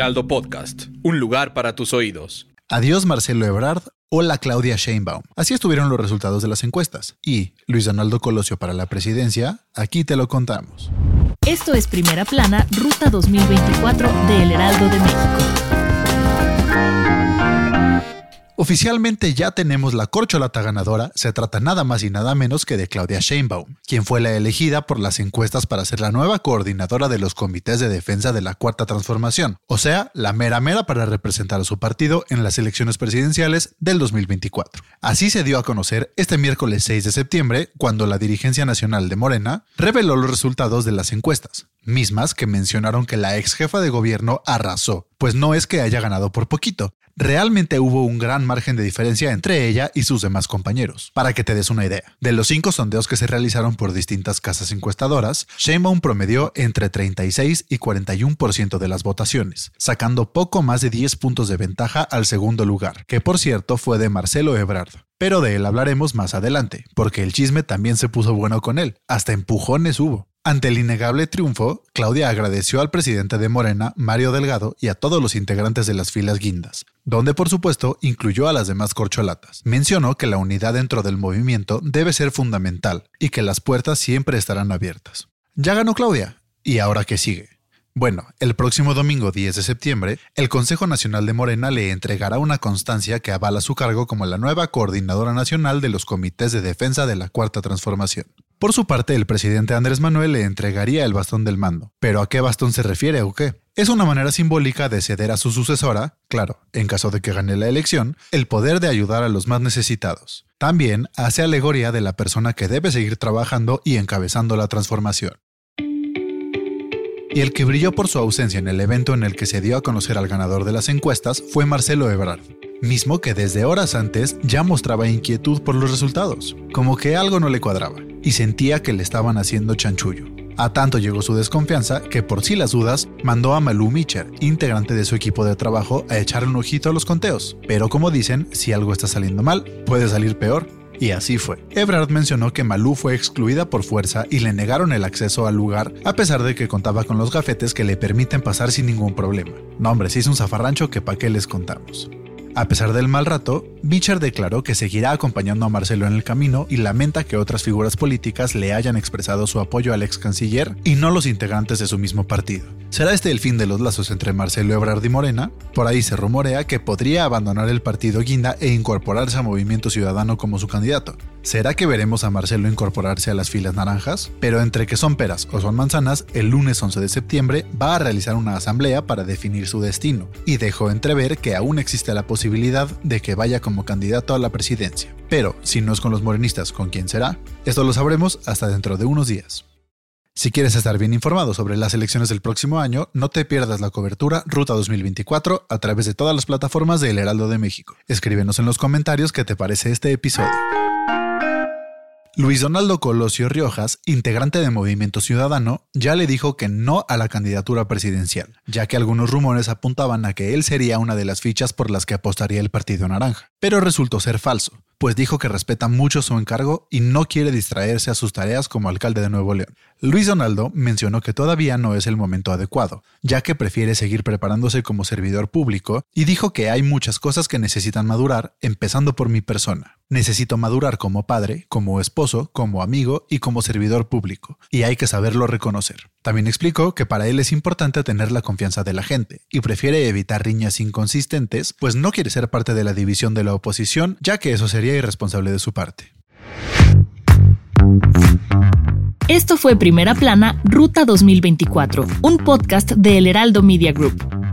Heraldo Podcast, un lugar para tus oídos. Adiós Marcelo Ebrard, hola Claudia Sheinbaum. Así estuvieron los resultados de las encuestas. Y Luis Donaldo Colosio para la presidencia, aquí te lo contamos. Esto es Primera Plana, Ruta 2024 de El Heraldo de México. Oficialmente ya tenemos la corcholata ganadora, se trata nada más y nada menos que de Claudia Sheinbaum, quien fue la elegida por las encuestas para ser la nueva coordinadora de los comités de defensa de la Cuarta Transformación, o sea, la mera mera para representar a su partido en las elecciones presidenciales del 2024. Así se dio a conocer este miércoles 6 de septiembre, cuando la dirigencia nacional de Morena reveló los resultados de las encuestas, mismas que mencionaron que la ex jefa de gobierno arrasó, pues no es que haya ganado por poquito, realmente hubo un gran margen de diferencia entre ella y sus demás compañeros. Para que te des una idea, de los cinco sondeos que se realizaron por distintas casas encuestadoras, Sheinbaum promedió entre 36 y 41% de las votaciones, sacando poco más de 10 puntos de ventaja al segundo lugar, que por cierto fue de Marcelo Ebrard. Pero de él hablaremos más adelante, porque el chisme también se puso bueno con él, hasta empujones hubo. Ante el innegable triunfo, Claudia agradeció al presidente de Morena, Mario Delgado, y a todos los integrantes de las filas guindas, donde por supuesto incluyó a las demás corcholatas. Mencionó que la unidad dentro del movimiento debe ser fundamental y que las puertas siempre estarán abiertas. Ya ganó Claudia, ¿y ahora qué sigue? Bueno, el próximo domingo 10 de septiembre, el Consejo Nacional de Morena le entregará una constancia que avala su cargo como la nueva coordinadora nacional de los comités de defensa de la Cuarta Transformación. Por su parte, el presidente Andrés Manuel le entregaría el bastón del mando. ¿Pero a qué bastón se refiere o qué? Es una manera simbólica de ceder a su sucesora, claro, en caso de que gane la elección, el poder de ayudar a los más necesitados. También hace alegoría de la persona que debe seguir trabajando y encabezando la transformación. Y el que brilló por su ausencia en el evento en el que se dio a conocer al ganador de las encuestas fue Marcelo Ebrard, mismo que desde horas antes ya mostraba inquietud por los resultados, como que algo no le cuadraba y sentía que le estaban haciendo chanchullo. A tanto llegó su desconfianza que por si las dudas mandó a Malú Mitcher, integrante de su equipo de trabajo, a echar un ojito a los conteos. Pero como dicen, si algo está saliendo mal, puede salir peor. Y así fue. Ebrard mencionó que Malú fue excluida por fuerza y le negaron el acceso al lugar a pesar de que contaba con los gafetes que le permiten pasar sin ningún problema. No hombre, se hizo un zafarrancho que pa' qué les contamos. A pesar del mal rato, Bicher declaró que seguirá acompañando a Marcelo en el camino y lamenta que otras figuras políticas le hayan expresado su apoyo al ex canciller y no los integrantes de su mismo partido. ¿Será este el fin de los lazos entre Marcelo Ebrard y Morena? Por ahí se rumorea que podría abandonar el partido Guinda e incorporarse a Movimiento Ciudadano como su candidato. ¿Será que veremos a Marcelo incorporarse a las filas naranjas? Pero entre que son peras o son manzanas, el lunes 11 de septiembre va a realizar una asamblea para definir su destino y dejó entrever que aún existe la posibilidad de que vaya como candidato a la presidencia. Pero si no es con los morenistas, ¿con quién será? Esto lo sabremos hasta dentro de unos días. Si quieres estar bien informado sobre las elecciones del próximo año, no te pierdas la cobertura Ruta 2024 a través de todas las plataformas de El Heraldo de México. Escríbenos en los comentarios qué te parece este episodio. Luis Donaldo Colosio Riojas, integrante de Movimiento Ciudadano, ya le dijo que no a la candidatura presidencial, ya que algunos rumores apuntaban a que él sería una de las fichas por las que apostaría el Partido Naranja. Pero resultó ser falso, pues dijo que respeta mucho su encargo y no quiere distraerse a sus tareas como alcalde de Nuevo León. Luis Donaldo mencionó que todavía no es el momento adecuado, ya que prefiere seguir preparándose como servidor público y dijo que hay muchas cosas que necesitan madurar, empezando por mi persona. Necesito madurar como padre, como esposo, como amigo y como servidor público, y hay que saberlo reconocer. También explicó que para él es importante tener la confianza de la gente y prefiere evitar riñas inconsistentes, pues no quiere ser parte de la división de la oposición, ya que eso sería irresponsable de su parte. Esto fue Primera Plana, Ruta 2024, un podcast de El Heraldo Media Group.